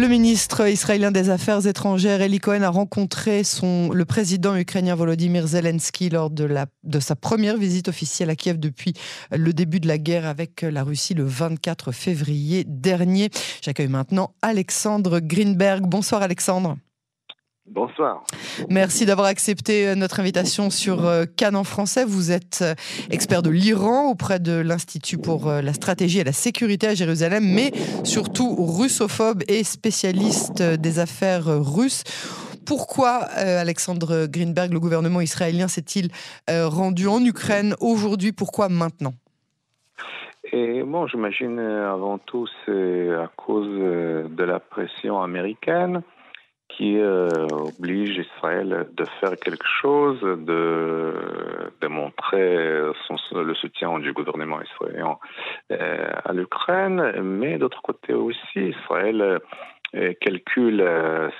Le ministre israélien des Affaires étrangères, Eli Cohen, a rencontré son, le président ukrainien Volodymyr Zelensky lors de, de sa première visite officielle à Kiev depuis le début de la guerre avec la Russie le 24 février dernier. J'accueille maintenant Alexandre Greenberg. Bonsoir Alexandre. Bonsoir. Merci d'avoir accepté euh, notre invitation sur euh, Cannes en français. Vous êtes euh, expert de l'Iran auprès de l'Institut pour la stratégie et la sécurité à Jérusalem, mais surtout russophobe et spécialiste des affaires russes. Pourquoi, Alexandre Greenberg, le gouvernement israélien s'est-il rendu en Ukraine aujourd'hui? Pourquoi maintenant? Et bon, j'imagine avant tout c'est à cause de la pression américaine qui euh, oblige Israël de faire quelque chose, de, de montrer son, le soutien du gouvernement israélien euh, à l'Ukraine, mais d'autre côté aussi, Israël euh, calcule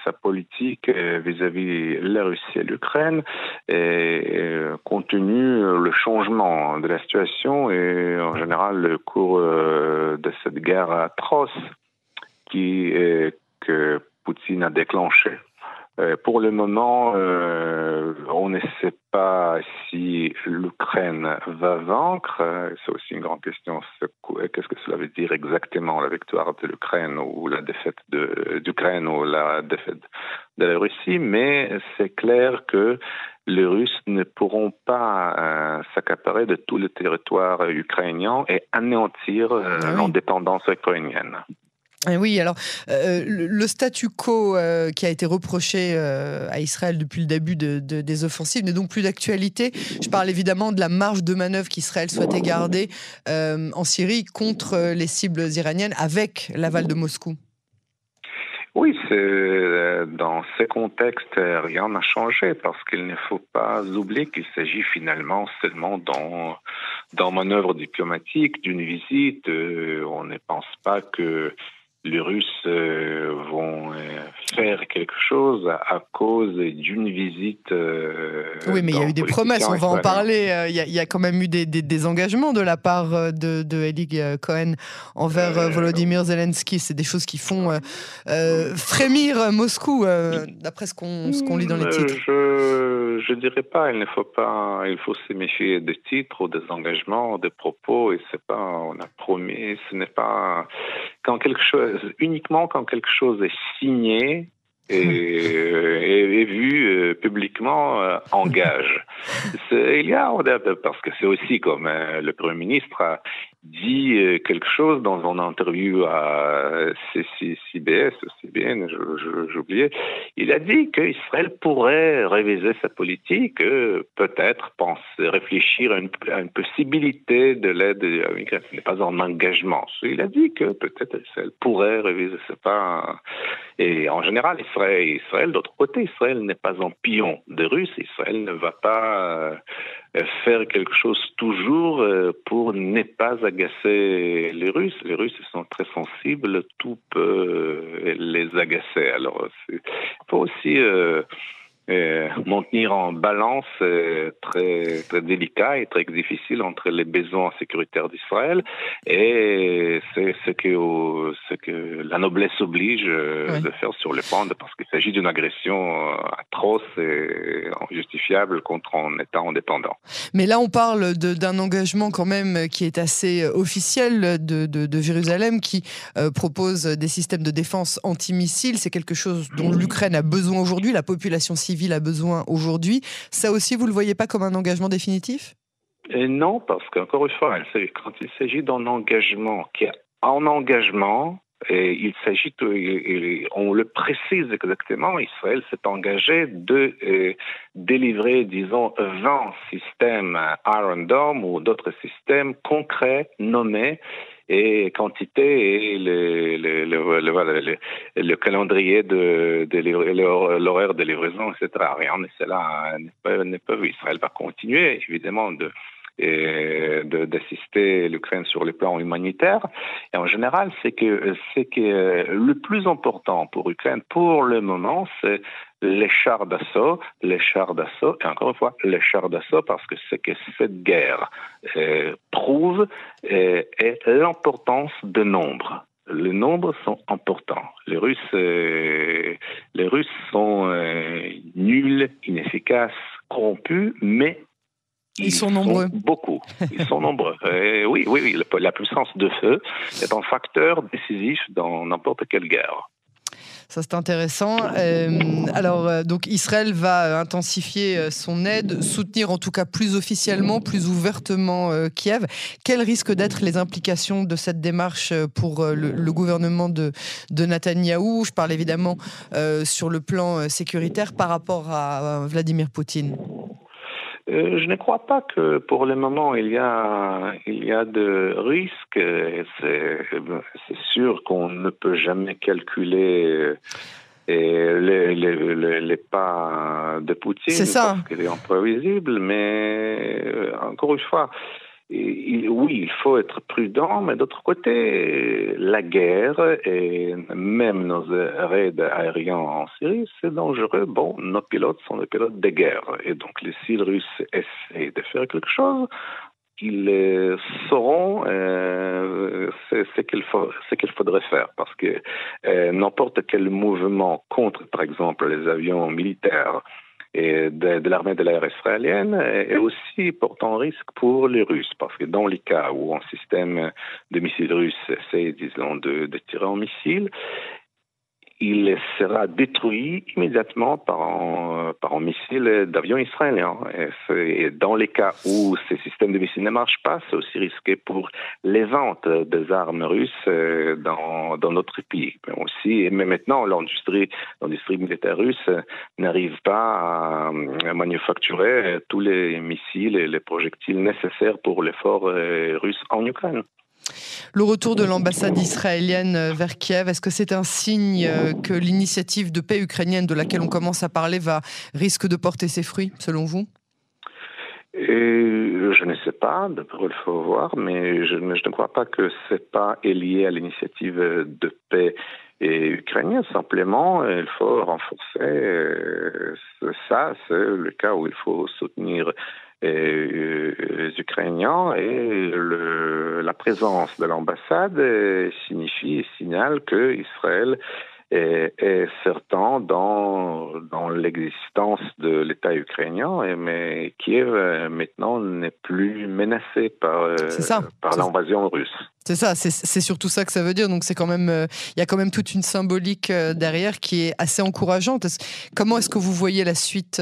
sa politique vis-à-vis de la Russie et l'Ukraine et compte tenu le changement de la situation et en général le cours de cette guerre atroce qui que Poutine a déclenché. Euh, pour le moment, euh, on ne sait pas si l'Ukraine va vaincre. C'est aussi une grande question. Qu'est-ce que cela veut dire exactement, la victoire de l'Ukraine ou la défaite d'Ukraine ou la défaite de la Russie Mais c'est clair que les Russes ne pourront pas euh, s'accaparer de tout le territoire ukrainien et anéantir ah l'indépendance ukrainienne. Eh oui, alors euh, le, statu quo euh, qui a été reproché euh, à Israël depuis le début des offensives n'est donc plus d'actualité. Je parle évidemment de la marge de manœuvre qu'Israël souhaitait garder en Syrie contre les cibles iraniennes avec l'aval de Moscou. Oui, dans ces contextes, rien n'a changé parce qu'il ne faut pas oublier qu'il s'agit finalement seulement dans manœuvre diplomatique, d'une visite. on ne pense pas que les Russes euh, vont euh, faire quelque chose à cause d'une visite. Euh, oui, mais il y a eu des promesses, on va en parler. Il y, a, quand même eu des, engagements de la part de, de Eli Cohen envers Volodymyr Zelensky. C'est des choses qui font frémir Moscou, d'après ce qu'on lit dans les titres. Je ne dirais pas, il ne faut pas, il faut se méfier des titres ou des engagements, des propos, et c'est pas, on a promis, ce n'est pas quand quelque chose, uniquement quand quelque chose est signé, et, et, vu euh, publiquement euh, engage. Il y a parce que c'est aussi comme euh, le premier ministre a dit quelque chose dans une interview à CBS, CBN, oublié. Il a dit qu'Israël pourrait réviser sa politique, peut-être penser, réfléchir à une, une possibilité de l'aide à Ce n'est pas un engagement. Il a dit que peut-être Israël pourrait réviser. C'est pas. Et en général, Israël Israël, d'autre côté, Israël n'est pas un pion des Russes. Israël ne va pas euh, faire quelque chose toujours euh, pour ne pas agacer les Russes. Les Russes sont très sensibles, tout peut les agacer. Alors, il faut aussi euh, euh, maintenir en balance euh, très, très délicat et très difficile entre les besoins sécuritaires d'Israël et c'est ce que, ce que la noblesse oblige euh, de faire sur le plan parce qu'il s'agit d'une agression atroce et injustifiable contre un État indépendant. Mais là, on parle d'un engagement quand même qui est assez officiel de, de, de Jérusalem qui propose des systèmes de défense antimissiles. C'est quelque chose dont l'Ukraine a besoin aujourd'hui. La population civile a besoin aujourd'hui. Ça aussi, vous ne le voyez pas comme un engagement définitif? Non, parce qu'encore une fois, quand il s'agit d'un engagement qui est en engagement, il s'agit, on le précise exactement, Israël s'est engagé de euh, délivrer, disons, 20 systèmes Iron Dome ou d'autres systèmes concrets nommés et quantité et le, le, le, le calendrier de, de l'horaire de livraison, etc. Rien de cela n'est pas, vu. Israël va continuer, évidemment, de d'assister l'Ukraine sur le plan humanitaire. Et en général, c'est que c'est que le plus important pour l'Ukraine pour le moment, c'est les chars d'assaut, les chars d'assaut, et encore une fois, les chars d'assaut, parce que ce que cette guerre euh, prouve euh, est l'importance de nombre. les nombres sont importants. Les Russes, euh, les Russes sont euh, nuls, inefficaces, corrompus, mais ils, sont nombreux. beaucoup. Ils sont nombreux. oui, oui, oui. La puissance de feu est un facteur décisif dans n'importe quelle guerre. Ça, c'est intéressant. Euh, alors, euh, donc, Israël va intensifier euh, son aide, soutenir en tout cas plus officiellement, plus ouvertement Kiev. Quelles risquent d'être les implications de cette démarche pour le, gouvernement de, de Netanyahou? Je parle évidemment sur le plan sécuritaire par rapport à Vladimir Poutine. Euh, je ne crois pas que pour le moment il y a, il y a de risques. C'est sûr qu'on ne peut jamais calculer euh, les, les, les, pas de Poutine ça. parce qu'il est imprévisible, mais euh, encore une fois, oui, il faut être prudent, mais d'autre côté, la guerre et même nos raids aériens en Syrie, c'est dangereux. Bon, nos pilotes sont des pilotes de guerre. Et donc, si les Russes essaient de faire quelque chose, ils sauront euh, ce qu'il qu'il faudrait faire parce que euh, n'importe quel mouvement contre, par exemple, les avions militaires et de, l'armée de l'air israélienne et aussi portant risque pour les Russes, parce que dans les cas où un système de missiles russes essaie, disons, de, de tirer un missile, il sera détruit immédiatement par un, par un missile d'avion israélien. Et, dans les cas où ces systèmes de missiles ne marchent pas, c'est aussi risqué pour les ventes des armes russes euh, dans, dans notre pays. Mais aussi, mais maintenant, l'industrie, l'industrie militaire russe n'arrive pas à, manufacturer tous les missiles et les projectiles nécessaires pour l'effort euh, russe en Ukraine. Le retour de l'ambassade israélienne euh, vers Kiev, est-ce que c'est un signe euh, que l'initiative de paix ukrainienne de laquelle on commence à parler va risque de porter ses fruits, selon vous? Je ne sais pas, il faut voir, mais je, ne crois pas que c'est pas lié à l'initiative de paix ukrainienne. Simplement, il faut renforcer euh, ça. C'est le cas où il faut soutenir Ukrainiens et le, la présence de l'ambassade signifie et signale que Israël est, est certain dans, dans l'existence de l'État ukrainien, mais Kiev maintenant n'est plus menacé par, euh, par l'invasion russe. C'est ça, c'est surtout ça que ça veut dire. Donc c'est quand même, euh, il y a quand même toute une symbolique euh, derrière qui est assez encourageante. Comment est-ce que vous voyez la suite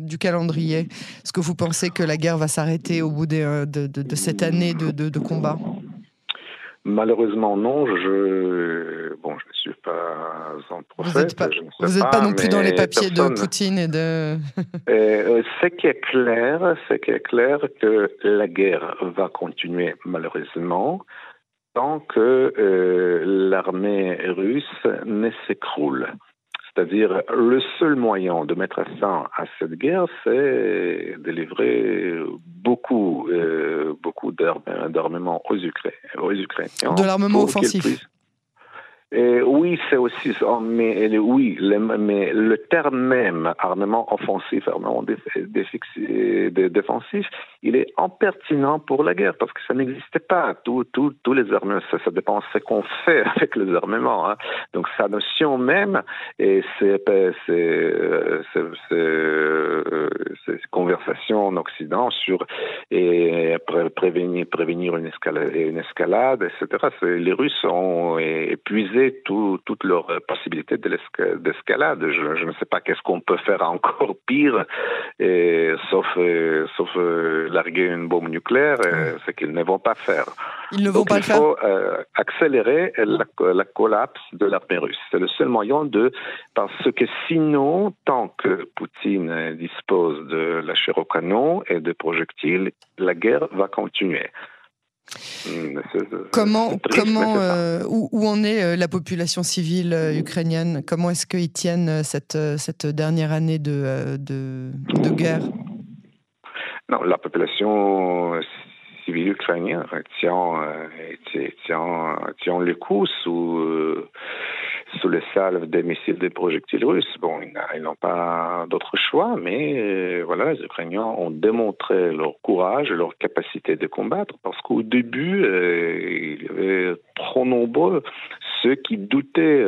du calendrier? Est-ce que vous pensez que la guerre va s'arrêter au bout de, de, de, cette année de, de combat? Malheureusement, non. Je bon, je ne suis pas en prophète. Vous n'êtes pas, non plus dans les papiers de Poutine et de. Euh, ce qui est clair, c'est qui est clair que la guerre va continuer malheureusement tant que euh, l'armée russe ne s'écroule. C'est-à-dire, le seul moyen de mettre fin à cette guerre, c'est de livrer beaucoup, euh, beaucoup d'armement aux, Ukrainiens. De l'armement offensif oui, c'est aussi mais oui, mais le terme même armement offensif, armement défensif, il est impertinent pour la guerre parce que ça n'existait pas. Tous les armements, ça, dépend de ce qu'on fait avec les armements. Hein. Donc sa notion même, et c'est ces conversations en Occident sur et prévenir, une escalade etc. Les Russes ont épuisé toutes leurs possibilités d'escalade. Je, ne sais pas qu'est-ce qu'on peut faire encore pire, et, sauf, euh, sauf euh, larguer une bombe nucléaire, euh, ce qu'ils ne vont pas faire. Ils ne vont pas il faut accélérer la, collapse de l'armée russe. C'est le seul moyen de... Parce que sinon, tant que Poutine dispose de la chair au canon et de projectiles, la guerre va continuer. Mm, comment, comment euh, où, en est euh, la population civile euh, ukrainienne? Comment est-ce qu'ils tiennent cette, cette dernière année de, de, de, guerre? Non, la population civile ukrainienne tient, tient, tient, le coup sous, sous les salves des missiles des projectiles russes. Bon, ils n'ont pas d'autre choix, mais voilà, les Ukrainiens ont démontré leur courage, leur capacité de combattre, parce qu'au début, il y avait trop nombreux ceux qui doutaient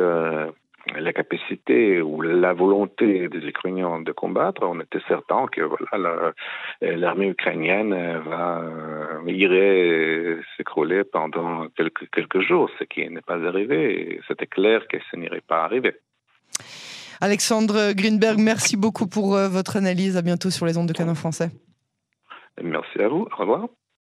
la capacité ou la volonté des Ukrainiens de combattre, on était certain que voilà l'armée ukrainienne va irait s'écrouler pendant quelques, quelques jours, ce qui n'est pas arrivé. C'était clair que ce n'irait pas arriver. Alexandre Greenberg, merci beaucoup pour euh, votre analyse. À bientôt sur les ondes de Canon français. Merci à vous. Au revoir.